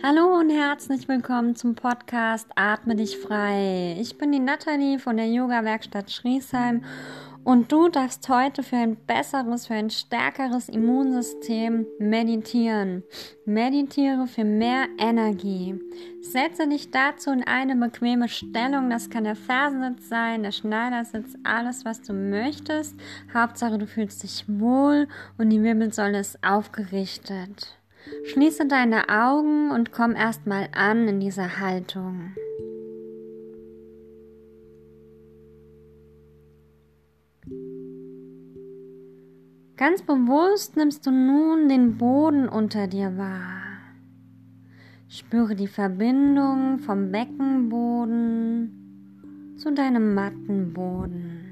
Hallo und herzlich willkommen zum Podcast Atme dich frei. Ich bin die Nathalie von der Yoga-Werkstatt Schriesheim und du darfst heute für ein besseres, für ein stärkeres Immunsystem meditieren. Meditiere für mehr Energie. Setze dich dazu in eine bequeme Stellung. Das kann der Fersensitz sein, der Schneidersitz, alles, was du möchtest. Hauptsache, du fühlst dich wohl und die Wirbelsäule ist aufgerichtet. Schließe deine Augen und komm erstmal an in dieser Haltung. Ganz bewusst nimmst du nun den Boden unter dir wahr. Spüre die Verbindung vom Beckenboden zu deinem Mattenboden.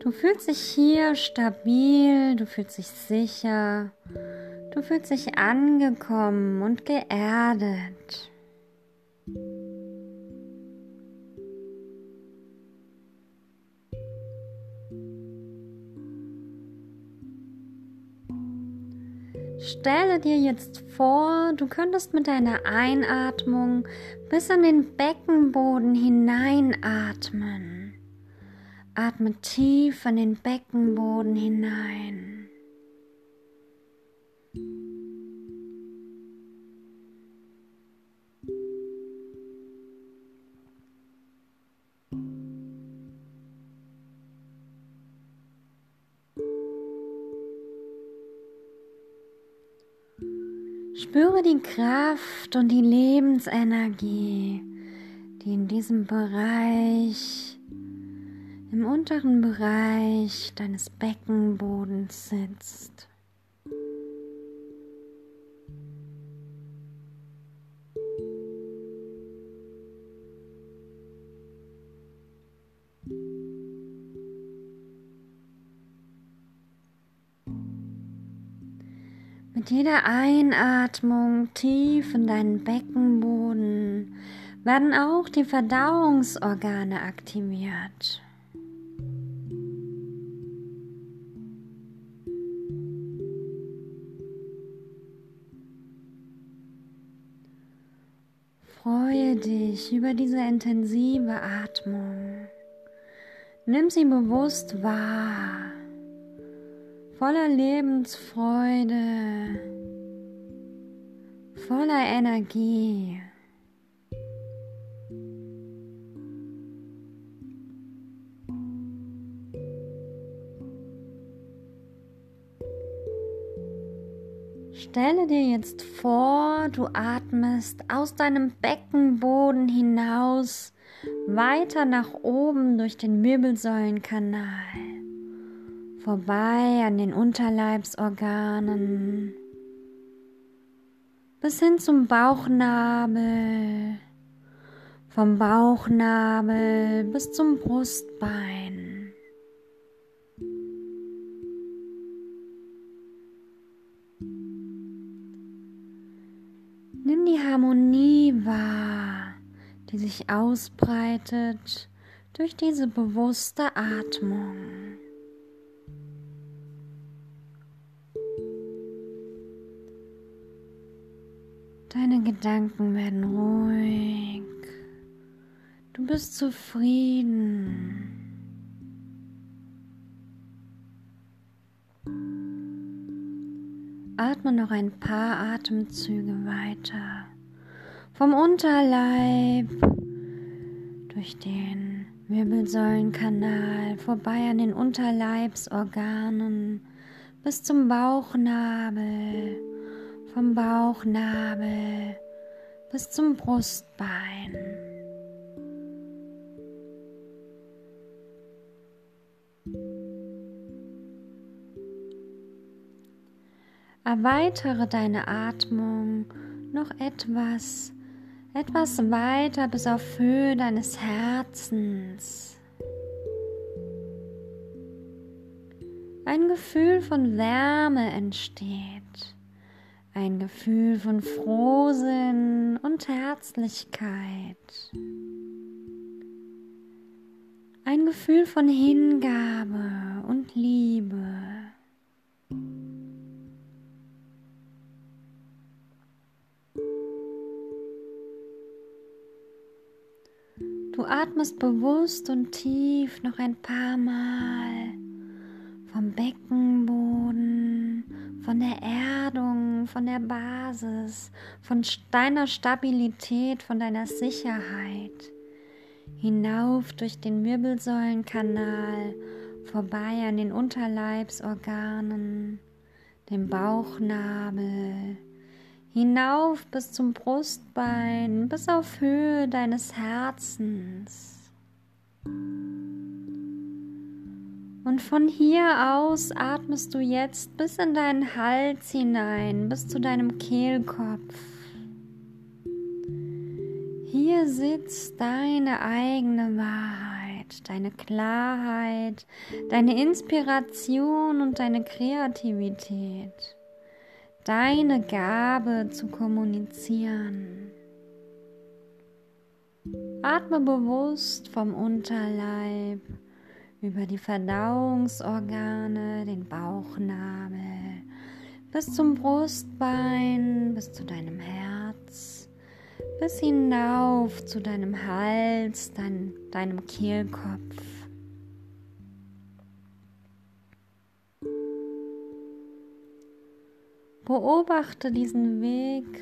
Du fühlst dich hier stabil, du fühlst dich sicher, du fühlst dich angekommen und geerdet. Stelle dir jetzt vor, du könntest mit deiner Einatmung bis an den Beckenboden hineinatmen. Atme tief in den Beckenboden hinein. Spüre die Kraft und die Lebensenergie, die in diesem Bereich im unteren Bereich deines Beckenbodens sitzt. Mit jeder Einatmung tief in deinen Beckenboden werden auch die Verdauungsorgane aktiviert. Dich über diese intensive Atmung. Nimm sie bewusst wahr, voller Lebensfreude, voller Energie. Stelle dir jetzt vor, du atmest aus deinem Beckenboden hinaus weiter nach oben durch den Wirbelsäulenkanal, vorbei an den Unterleibsorganen, bis hin zum Bauchnabel, vom Bauchnabel bis zum Brustbein. Harmonie wahr, die sich ausbreitet durch diese bewusste Atmung. Deine Gedanken werden ruhig. Du bist zufrieden. Atme noch ein paar Atemzüge weiter. Vom Unterleib. Durch den Wirbelsäulenkanal vorbei an den Unterleibsorganen. Bis zum Bauchnabel, vom Bauchnabel. Bis zum Brustbein. Erweitere deine Atmung noch etwas, etwas weiter bis auf Höhe deines Herzens. Ein Gefühl von Wärme entsteht, ein Gefühl von Frohsinn und Herzlichkeit, ein Gefühl von Hingabe und Liebe. Atmest bewusst und tief noch ein paar Mal vom Beckenboden, von der Erdung, von der Basis, von deiner Stabilität, von deiner Sicherheit hinauf durch den Wirbelsäulenkanal, vorbei an den Unterleibsorganen, dem Bauchnabel, hinauf bis zum Brustbein, bis auf Höhe deines Herzens. Und von hier aus atmest du jetzt bis in deinen Hals hinein, bis zu deinem Kehlkopf. Hier sitzt deine eigene Wahrheit, deine Klarheit, deine Inspiration und deine Kreativität deine Gabe zu kommunizieren. Atme bewusst vom Unterleib über die Verdauungsorgane, den Bauchnabel, bis zum Brustbein, bis zu deinem Herz, bis hinauf zu deinem Hals, dein, deinem Kehlkopf. Beobachte diesen Weg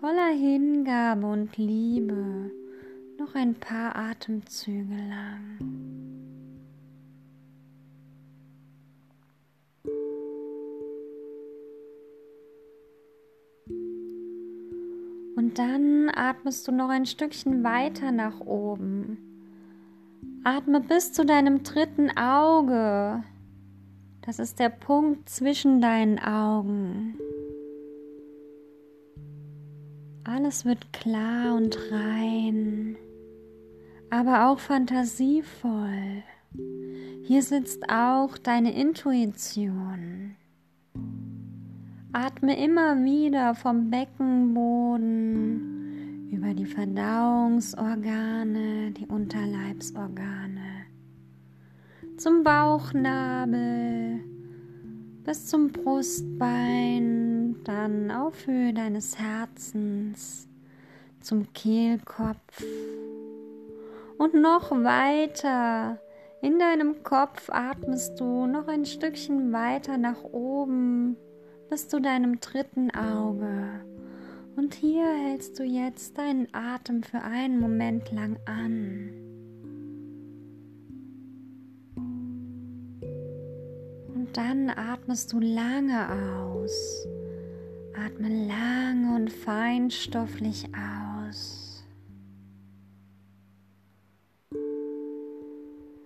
voller Hingabe und Liebe noch ein paar Atemzüge lang. Und dann atmest du noch ein Stückchen weiter nach oben. Atme bis zu deinem dritten Auge. Das ist der Punkt zwischen deinen Augen. Alles wird klar und rein, aber auch fantasievoll. Hier sitzt auch deine Intuition. Atme immer wieder vom Beckenboden über die Verdauungsorgane, die Unterleibsorgane zum Bauchnabel bis zum Brustbein, dann auf Höhe deines Herzens zum Kehlkopf und noch weiter. In deinem Kopf atmest du noch ein Stückchen weiter nach oben bis zu deinem dritten Auge. Und hier hältst du jetzt deinen Atem für einen Moment lang an. Dann atmest du lange aus. Atme lange und feinstofflich aus.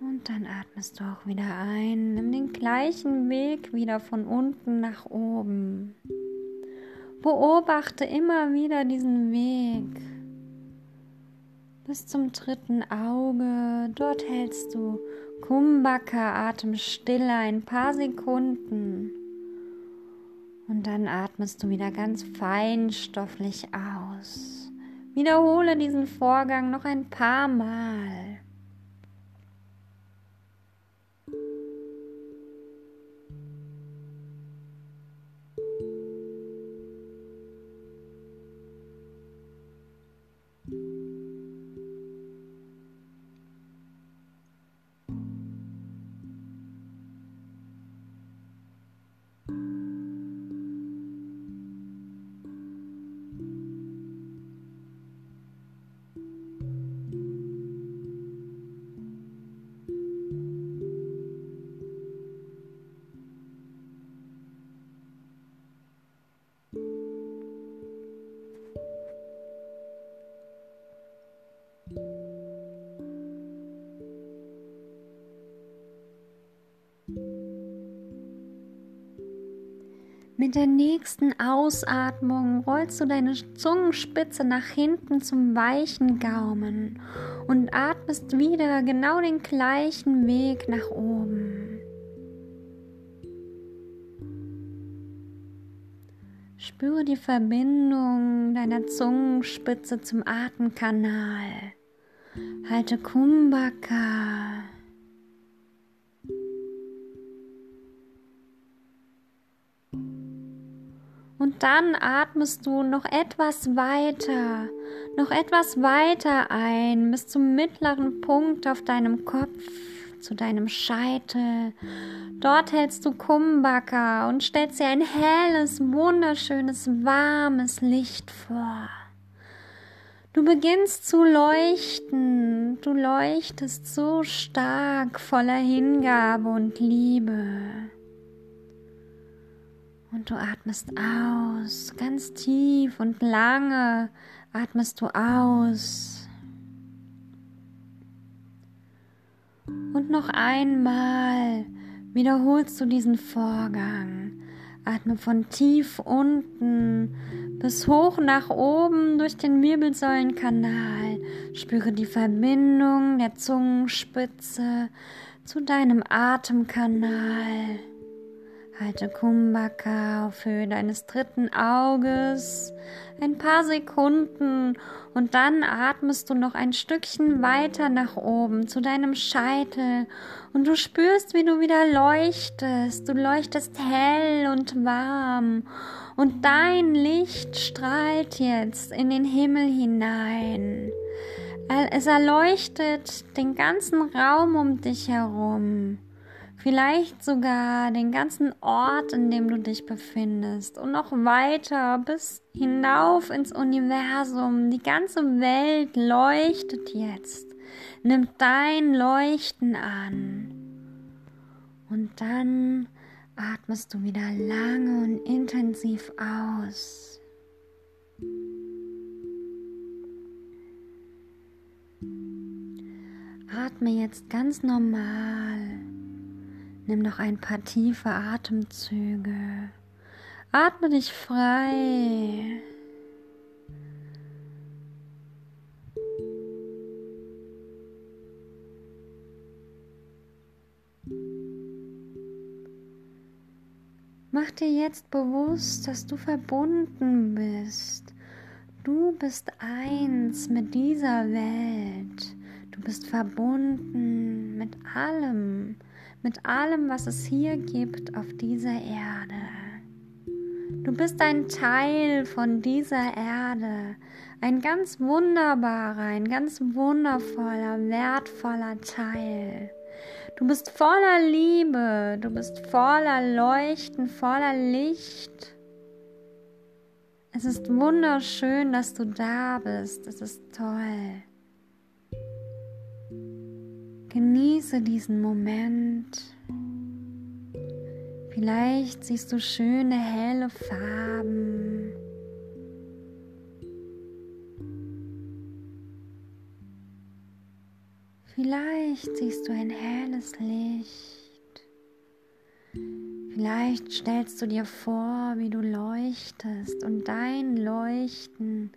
Und dann atmest du auch wieder ein. Nimm den gleichen Weg wieder von unten nach oben. Beobachte immer wieder diesen Weg bis zum dritten Auge. Dort hältst du Kumbhaka Atemstille ein paar Sekunden. Und dann atmest du wieder ganz feinstofflich aus. Wiederhole diesen Vorgang noch ein paar Mal. Mit der nächsten Ausatmung rollst du deine Zungenspitze nach hinten zum weichen Gaumen und atmest wieder genau den gleichen Weg nach oben. Spüre die Verbindung deiner Zungenspitze zum Atemkanal Halte Kumbhaka. Und dann atmest du noch etwas weiter, noch etwas weiter ein bis zum mittleren Punkt auf deinem Kopf, zu deinem Scheitel. Dort hältst du Kumbhaka und stellst dir ein helles, wunderschönes, warmes Licht vor. Du beginnst zu leuchten, du leuchtest so stark voller Hingabe und Liebe. Und du atmest aus, ganz tief und lange atmest du aus. Und noch einmal wiederholst du diesen Vorgang. Atme von tief unten bis hoch nach oben durch den Wirbelsäulenkanal. Spüre die Verbindung der Zungenspitze zu deinem Atemkanal. Halte Kumbhaka auf Höhe deines dritten Auges ein paar Sekunden und dann atmest du noch ein Stückchen weiter nach oben zu deinem Scheitel und du spürst, wie du wieder leuchtest. Du leuchtest hell und warm und dein Licht strahlt jetzt in den Himmel hinein. Es erleuchtet den ganzen Raum um dich herum vielleicht sogar den ganzen Ort, in dem du dich befindest und noch weiter bis hinauf ins Universum. Die ganze Welt leuchtet jetzt. Nimm dein Leuchten an. Und dann atmest du wieder lange und intensiv aus. Atme jetzt ganz normal Nimm noch ein paar tiefe Atemzüge. Atme dich frei. Mach dir jetzt bewusst, dass du verbunden bist. Du bist eins mit dieser Welt. Du bist verbunden mit allem, mit allem, was es hier gibt auf dieser Erde. Du bist ein Teil von dieser Erde, ein ganz wunderbarer, ein ganz wundervoller, wertvoller Teil. Du bist voller Liebe, du bist voller Leuchten, voller Licht. Es ist wunderschön, dass du da bist. Es ist toll. Genieße diesen Moment. Vielleicht siehst du schöne, helle Farben. Vielleicht siehst du ein helles Licht. Vielleicht stellst du dir vor, wie du leuchtest und dein Leuchten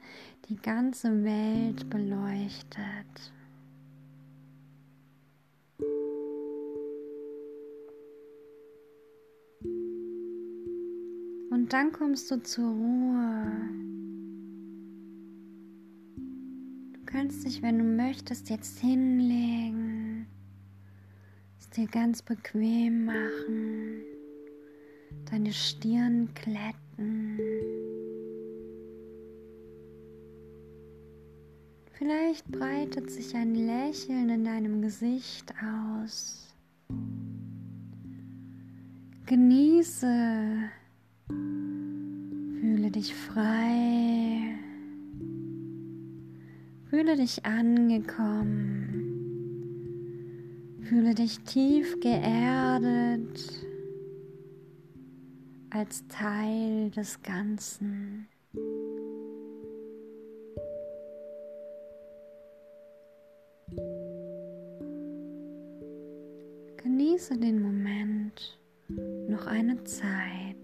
die ganze Welt beleuchtet. Und dann kommst du zur Ruhe. Du kannst dich, wenn du möchtest, jetzt hinlegen, es dir ganz bequem machen, deine Stirn glätten. Vielleicht breitet sich ein Lächeln in deinem Gesicht aus. Genieße Fühle dich frei. Fühle dich angekommen. Fühle dich tief geerdet als Teil des Ganzen. Genieße den Moment noch eine Zeit.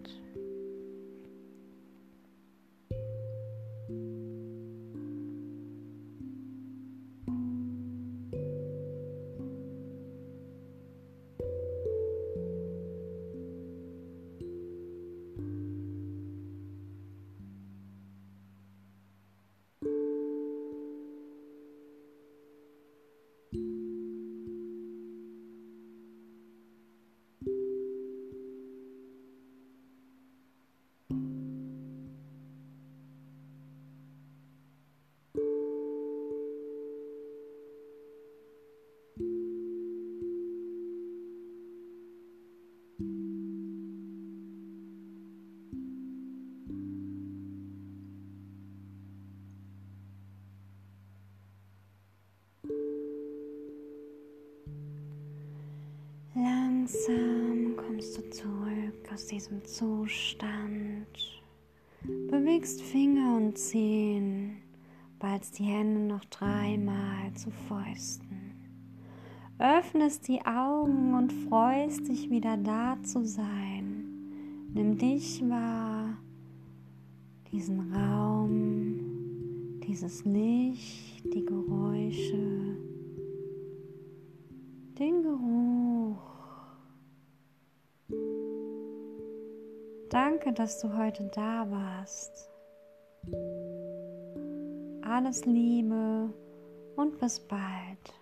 Langsam kommst du zurück aus diesem Zustand. Bewegst Finger und Zehen, ballst die Hände noch dreimal zu Fäusten. Öffnest die Augen und freust dich wieder da zu sein. Nimm dich wahr, diesen Raum, dieses Licht, die Geräusche, den Geruch. Danke, dass du heute da warst. Alles Liebe und bis bald.